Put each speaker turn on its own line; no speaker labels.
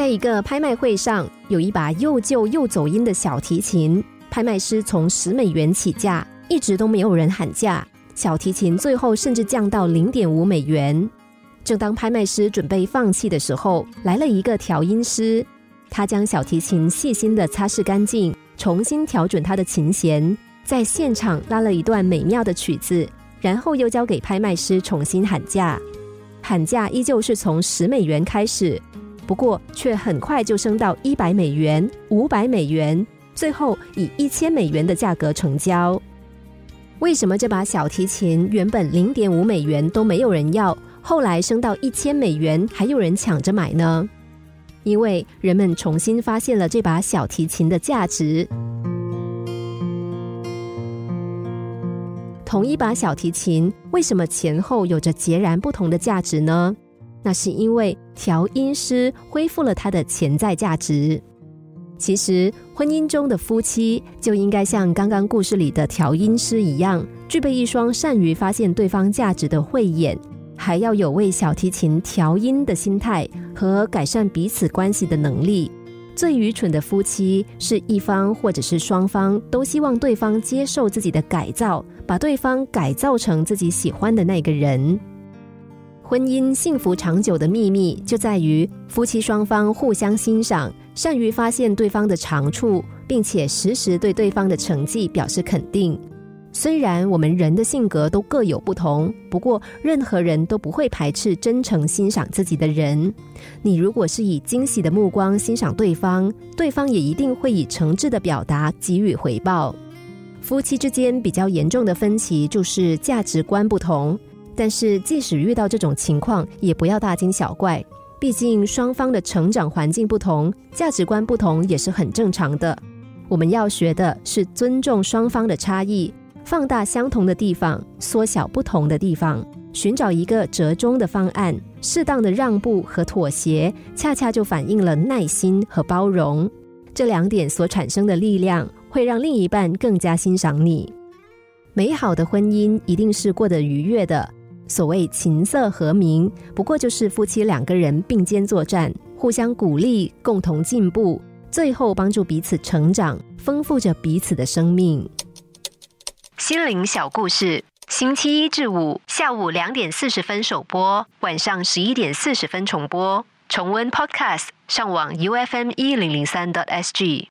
在一个拍卖会上，有一把又旧又走音的小提琴，拍卖师从十美元起价，一直都没有人喊价。小提琴最后甚至降到零点五美元。正当拍卖师准备放弃的时候，来了一个调音师，他将小提琴细心的擦拭干净，重新调准他的琴弦，在现场拉了一段美妙的曲子，然后又交给拍卖师重新喊价。喊价依旧是从十美元开始。不过，却很快就升到一百美元、五百美元，最后以一千美元的价格成交。为什么这把小提琴原本零点五美元都没有人要，后来升到一千美元还有人抢着买呢？因为人们重新发现了这把小提琴的价值。同一把小提琴，为什么前后有着截然不同的价值呢？那是因为调音师恢复了他的潜在价值。其实，婚姻中的夫妻就应该像刚刚故事里的调音师一样，具备一双善于发现对方价值的慧眼，还要有为小提琴调音的心态和改善彼此关系的能力。最愚蠢的夫妻是一方或者是双方都希望对方接受自己的改造，把对方改造成自己喜欢的那个人。婚姻幸福长久的秘密就在于夫妻双方互相欣赏，善于发现对方的长处，并且时时对对方的成绩表示肯定。虽然我们人的性格都各有不同，不过任何人都不会排斥真诚欣赏自己的人。你如果是以惊喜的目光欣赏对方，对方也一定会以诚挚的表达给予回报。夫妻之间比较严重的分歧就是价值观不同。但是，即使遇到这种情况，也不要大惊小怪。毕竟双方的成长环境不同，价值观不同也是很正常的。我们要学的是尊重双方的差异，放大相同的地方，缩小不同的地方，寻找一个折中的方案。适当的让步和妥协，恰恰就反映了耐心和包容。这两点所产生的力量，会让另一半更加欣赏你。美好的婚姻一定是过得愉悦的。所谓琴瑟和鸣，不过就是夫妻两个人并肩作战，互相鼓励，共同进步，最后帮助彼此成长，丰富着彼此的生命。心灵小故事，星期一至五下午两点四十分首播，晚上十一点四十分重播。重温 Podcast，上网 U F M 一零零三 t S G。